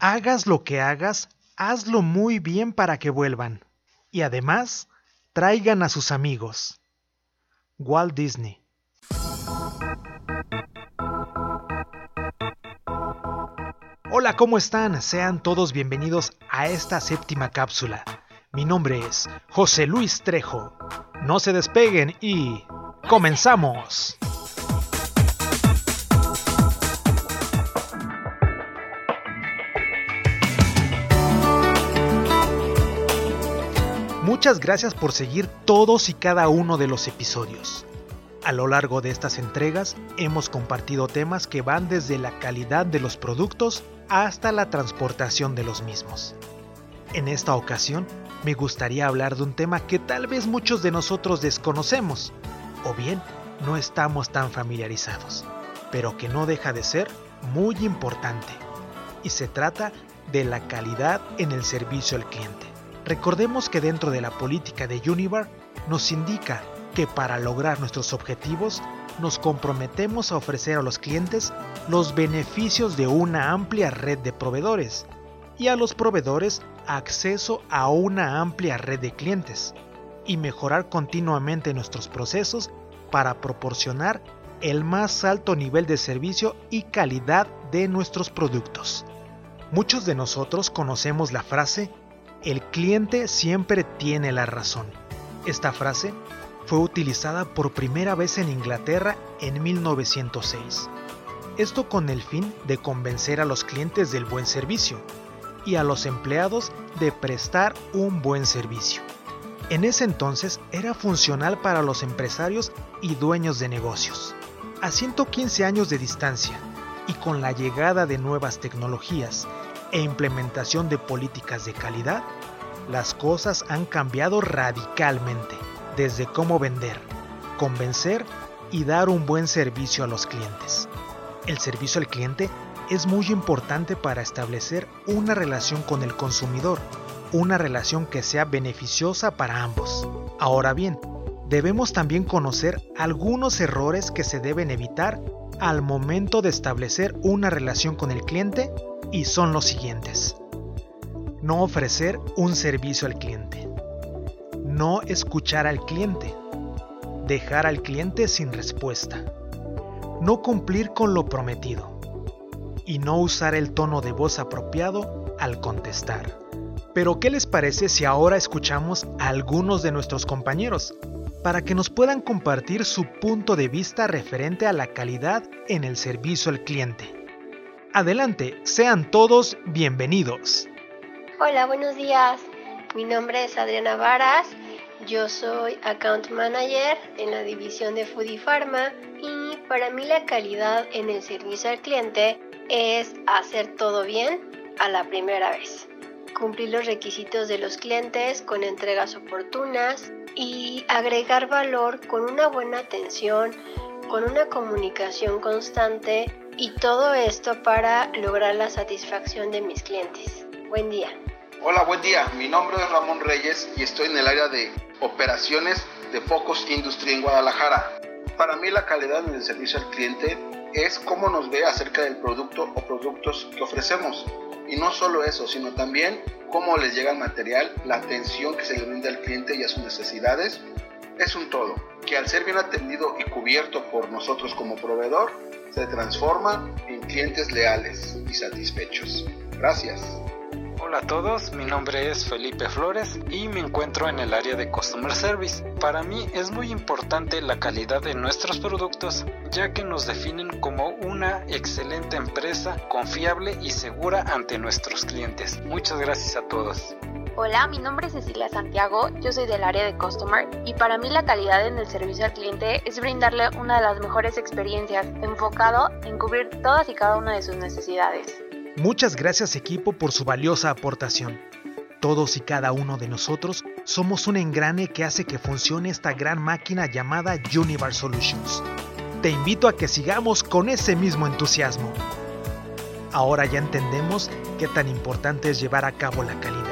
Hagas lo que hagas, hazlo muy bien para que vuelvan. Y además, traigan a sus amigos. Walt Disney. Hola, ¿cómo están? Sean todos bienvenidos a esta séptima cápsula. Mi nombre es José Luis Trejo. No se despeguen y... ¡Comenzamos! Muchas gracias por seguir todos y cada uno de los episodios. A lo largo de estas entregas hemos compartido temas que van desde la calidad de los productos hasta la transportación de los mismos. En esta ocasión me gustaría hablar de un tema que tal vez muchos de nosotros desconocemos, o bien no estamos tan familiarizados, pero que no deja de ser muy importante. Y se trata de la calidad en el servicio al cliente. Recordemos que dentro de la política de Univar nos indica que para lograr nuestros objetivos nos comprometemos a ofrecer a los clientes los beneficios de una amplia red de proveedores y a los proveedores acceso a una amplia red de clientes y mejorar continuamente nuestros procesos para proporcionar el más alto nivel de servicio y calidad de nuestros productos. Muchos de nosotros conocemos la frase el cliente siempre tiene la razón. Esta frase fue utilizada por primera vez en Inglaterra en 1906. Esto con el fin de convencer a los clientes del buen servicio y a los empleados de prestar un buen servicio. En ese entonces era funcional para los empresarios y dueños de negocios. A 115 años de distancia y con la llegada de nuevas tecnologías e implementación de políticas de calidad, las cosas han cambiado radicalmente, desde cómo vender, convencer y dar un buen servicio a los clientes. El servicio al cliente es muy importante para establecer una relación con el consumidor, una relación que sea beneficiosa para ambos. Ahora bien, debemos también conocer algunos errores que se deben evitar al momento de establecer una relación con el cliente y son los siguientes. No ofrecer un servicio al cliente. No escuchar al cliente. Dejar al cliente sin respuesta. No cumplir con lo prometido. Y no usar el tono de voz apropiado al contestar. Pero ¿qué les parece si ahora escuchamos a algunos de nuestros compañeros para que nos puedan compartir su punto de vista referente a la calidad en el servicio al cliente? Adelante, sean todos bienvenidos. Hola, buenos días. Mi nombre es Adriana Varas. Yo soy Account Manager en la división de Food y Pharma y para mí la calidad en el servicio al cliente es hacer todo bien a la primera vez. Cumplir los requisitos de los clientes con entregas oportunas y agregar valor con una buena atención, con una comunicación constante y todo esto para lograr la satisfacción de mis clientes. Buen día. Hola, buen día. Mi nombre es Ramón Reyes y estoy en el área de operaciones de Focus Industry en Guadalajara. Para mí la calidad en el servicio al cliente es cómo nos ve acerca del producto o productos que ofrecemos. Y no solo eso, sino también cómo les llega el material, la atención que se le brinda al cliente y a sus necesidades. Es un todo, que al ser bien atendido y cubierto por nosotros como proveedor, se transforma en clientes leales y satisfechos. Gracias. Hola a todos, mi nombre es Felipe Flores y me encuentro en el área de Customer Service. Para mí es muy importante la calidad de nuestros productos ya que nos definen como una excelente empresa confiable y segura ante nuestros clientes. Muchas gracias a todos. Hola, mi nombre es Cecilia Santiago, yo soy del área de Customer y para mí la calidad en el servicio al cliente es brindarle una de las mejores experiencias enfocado en cubrir todas y cada una de sus necesidades. Muchas gracias equipo por su valiosa aportación. Todos y cada uno de nosotros somos un engrane que hace que funcione esta gran máquina llamada Univar Solutions. Te invito a que sigamos con ese mismo entusiasmo. Ahora ya entendemos qué tan importante es llevar a cabo la calidad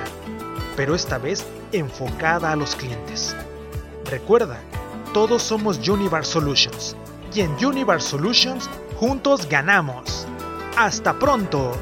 pero esta vez enfocada a los clientes. Recuerda, todos somos Univar Solutions y en Univar Solutions juntos ganamos. ¡Hasta pronto!